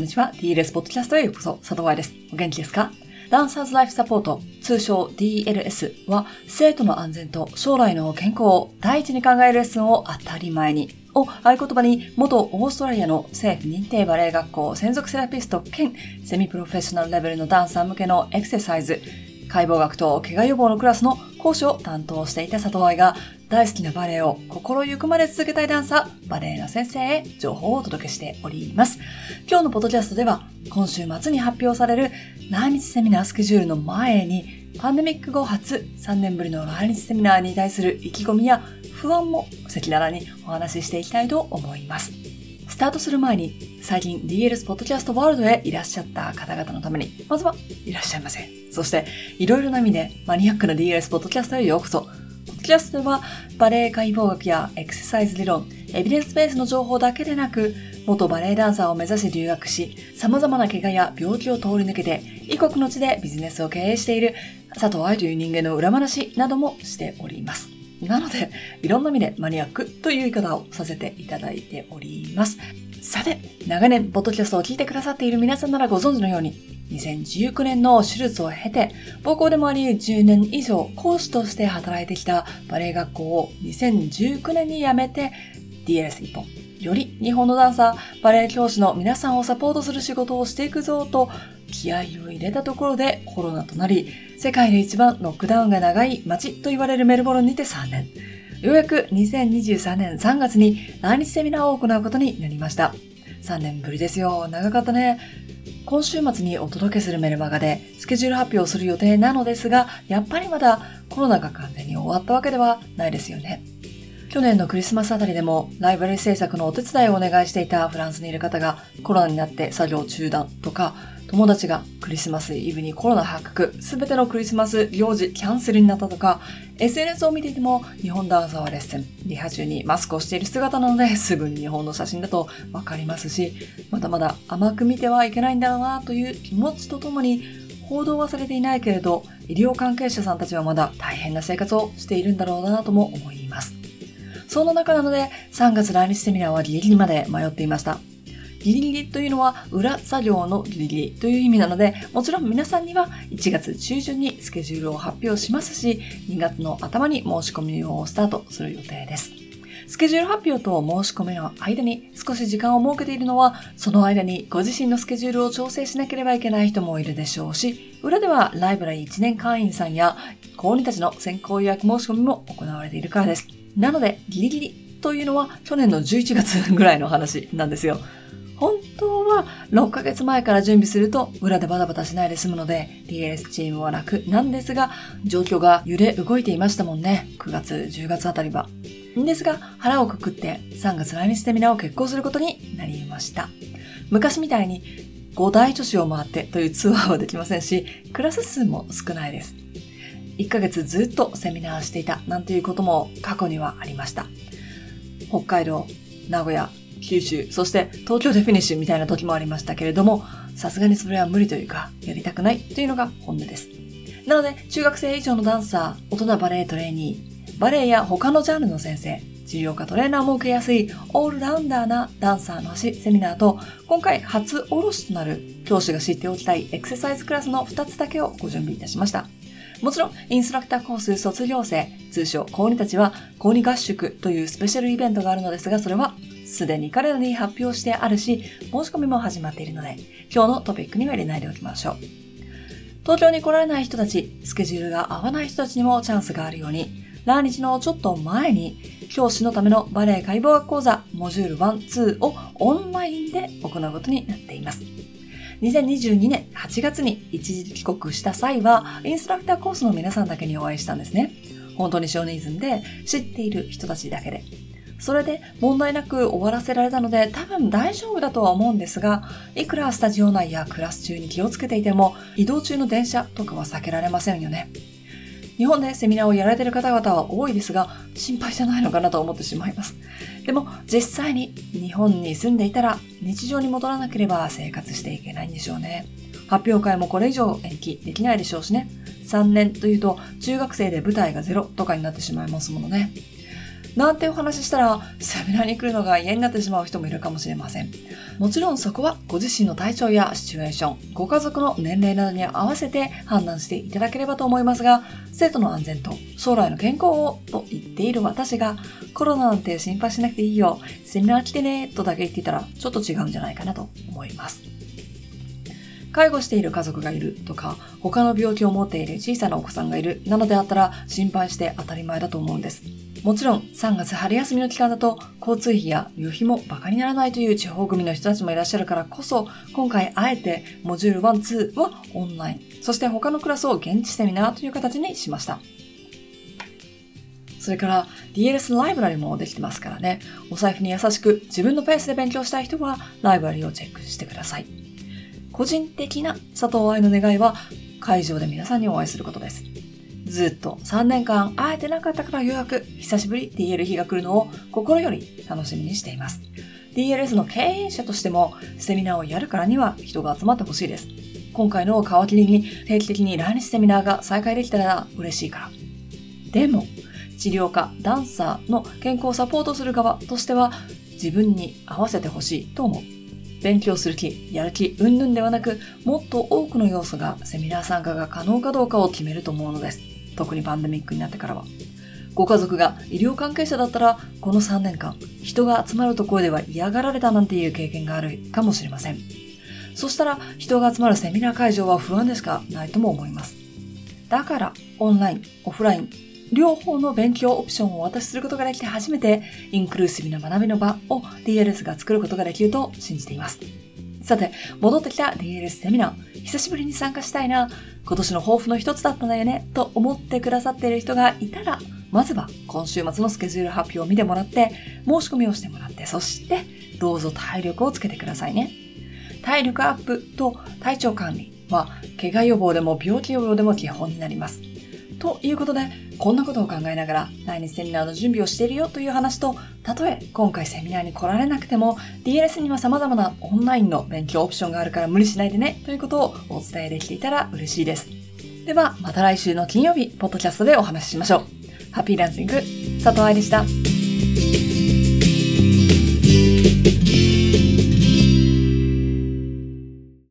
んにちは。DLS ポッドキャストへようこそ、佐藤愛です。お元気ですか？ダンサーズライフサポート、通称 DLS は、生徒の安全と将来の健康を第一に考えるレッスンを当たり前に、を合言葉に、元オーストラリアの政府認定バレエ学校専属セラピスト兼セミプロフェッショナルレベルのダンサー向けのエクササイズ、解剖学と怪我予防のクラスの講師を担当していた佐藤愛が大好きなバレエを心ゆくまで続けたいダンサー、バレエの先生へ情報をお届けしております。今日のポッドキャストでは今週末に発表される来日セミナースケジュールの前にパンデミック後初3年ぶりの来日セミナーに対する意気込みや不安も赤裸々にお話ししていきたいと思います。スタートする前に最近 DLS ポッドキャストワールドへいらっしゃった方々のためにまずはいらっしゃいませ。そしていろいろな意味でマニアックな DLS ポッドキャストへようこそ。キャストではバレエ解剖学やエクササイズ理論、エビデンスベースの情報だけでなく、元バレエダンサーを目指し留学し、様々な怪我や病気を通り抜けて、異国の地でビジネスを経営している佐藤愛という人間の裏話などもしております。なので、いろんな意味でマニアックという言い方をさせていただいております。さて、長年、ポッドキャストを聞いてくださっている皆さんならご存知のように、2019年の手術を経て、母校でもあり10年以上講師として働いてきたバレエ学校を2019年に辞めて DLS 一本。より日本のダンサー、バレエ教師の皆さんをサポートする仕事をしていくぞと気合を入れたところでコロナとなり、世界で一番ロックダウンが長い街と言われるメルボルンにて3年。ようやく2023年3月に来日セミナーを行うことになりました。3年ぶりですよ。長かったね。今週末にお届けするメルマガでスケジュール発表する予定なのですが、やっぱりまだコロナが完全に終わったわけではないですよね。去年のクリスマスあたりでもライブラリ制作のお手伝いをお願いしていたフランスにいる方がコロナになって作業中断とか、友達がクリスマスイブにコロナ発覚、すべてのクリスマス行事キャンセルになったとか、SNS を見ていても日本ダンサーはレッスン、リハ中にマスクをしている姿なのですぐに日本の写真だとわかりますし、まだまだ甘く見てはいけないんだろうなという気持ちとともに、報道はされていないけれど、医療関係者さんたちはまだ大変な生活をしているんだろうなとも思います。そんな中なので、3月来日セミナーはギリギリまで迷っていました。ギリギリというのは裏作業のギリギリという意味なので、もちろん皆さんには1月中旬にスケジュールを発表しますし、2月の頭に申し込みをスタートする予定です。スケジュール発表と申し込みの間に少し時間を設けているのは、その間にご自身のスケジュールを調整しなければいけない人もいるでしょうし、裏ではライブラリー1年会員さんや公認たちの先行予約申し込みも行われているからです。なので、ギリギリというのは去年の11月 ぐらいの話なんですよ。本当は6ヶ月前から準備すると裏でバタバタしないで済むので DLS チームは楽なんですが状況が揺れ動いていましたもんね。9月、10月あたりは。ですが腹をくくって3月来日セミナーを決行することになりました。昔みたいに5大都市を回ってというツアーはできませんし、クラス数も少ないです。1ヶ月ずっとセミナーしていたなんていうことも過去にはありました。北海道、名古屋、九州、そして東京でフィニッシュみたいな時もありましたけれども、さすがにそれは無理というか、やりたくないというのが本音です。なので、中学生以上のダンサー、大人バレエトレーニー、バレエや他のジャンルの先生、治療科トレーナーも受けやすいオールラウンダーなダンサーの足セミナーと、今回初おろしとなる教師が知っておきたいエクササイズクラスの2つだけをご準備いたしました。もちろん、インストラクターコース卒業生、通称、高2たちは、高2合宿というスペシャルイベントがあるのですが、それはすでに彼らに発表してあるし、申し込みも始まっているので、今日のトピックには入れないでおきましょう。東京に来られない人たち、スケジュールが合わない人たちにもチャンスがあるように、来日のちょっと前に、教師のためのバレエ解剖学講座、モジュール1、2をオンラインで行うことになっています。2022年8月に一時帰国した際は、インストラクターコースの皆さんだけにお会いしたんですね。本当に少人数で知っている人たちだけで。それで問題なく終わらせられたので多分大丈夫だとは思うんですが、いくらスタジオ内やクラス中に気をつけていても移動中の電車とかは避けられませんよね。日本でセミナーをやられている方々は多いですが、心配じゃないのかなと思ってしまいます。でも実際に日本に住んでいたら日常に戻らなければ生活していけないんでしょうね。発表会もこれ以上延期できないでしょうしね。3年というと中学生で舞台がゼロとかになってしまいますものね。なんてお話ししたら、セミナーに来るのが嫌になってしまう人もいるかもしれません。もちろんそこはご自身の体調やシチュエーション、ご家族の年齢などに合わせて判断していただければと思いますが、生徒の安全と将来の健康をと言っている私が、コロナなんて心配しなくていいよ、セミナー来てねとだけ言っていたらちょっと違うんじゃないかなと思います。介護している家族がいるとか、他の病気を持っている小さなお子さんがいるなのであったら心配して当たり前だと思うんです。もちろん3月春休みの期間だと交通費や旅費も馬鹿にならないという地方組の人たちもいらっしゃるからこそ今回あえてモジュール1、2はオンライン、そして他のクラスを現地セミナーという形にしました。それから DLS ライブラリもできてますからね、お財布に優しく自分のペースで勉強したい人はライブラリをチェックしてください。個人的な佐藤愛の願いは会場で皆さんにお会いすることです。ずっと3年間会えてなかったからようやく久しぶりって言える日が来るのを心より楽しみにしています。DLS の経営者としてもセミナーをやるからには人が集まってほしいです。今回の皮切りに定期的に来日セミナーが再開できたら嬉しいから。でも、治療家、ダンサーの健康をサポートする側としては自分に合わせてほしいと思う。勉強する気、やる気、うんぬんではなく、もっと多くの要素がセミナー参加が可能かどうかを決めると思うのです。特にパンデミックになってからは。ご家族が医療関係者だったら、この3年間、人が集まるところでは嫌がられたなんていう経験があるかもしれません。そしたら、人が集まるセミナー会場は不安でしか？ないとも思います。だから、オンライン、オフライン、両方の勉強オプションをお渡しすることができて初めて、インクルーシブな学びの場を DLS が作ることができると信じています。さて、戻ってきた DLS セミナー、久しぶりに参加したいな、今年の抱負の一つだったんだよね、と思ってくださっている人がいたら、まずは今週末のスケジュール発表を見てもらって、申し込みをしてもらって、そしてどうぞ体力をつけてくださいね。体力アップと体調管理は、怪我予防でも病気予防でも基本になります。ということで、こんなことを考えながら来日セミナーの準備をしているよという話と、たとえ今回セミナーに来られなくても、DLS には様々なオンラインの勉強オプションがあるから無理しないでねということをお伝えできていたら嬉しいです。では、また来週の金曜日、ポッドキャストでお話ししましょう。ハッピーランシング、佐藤愛でした。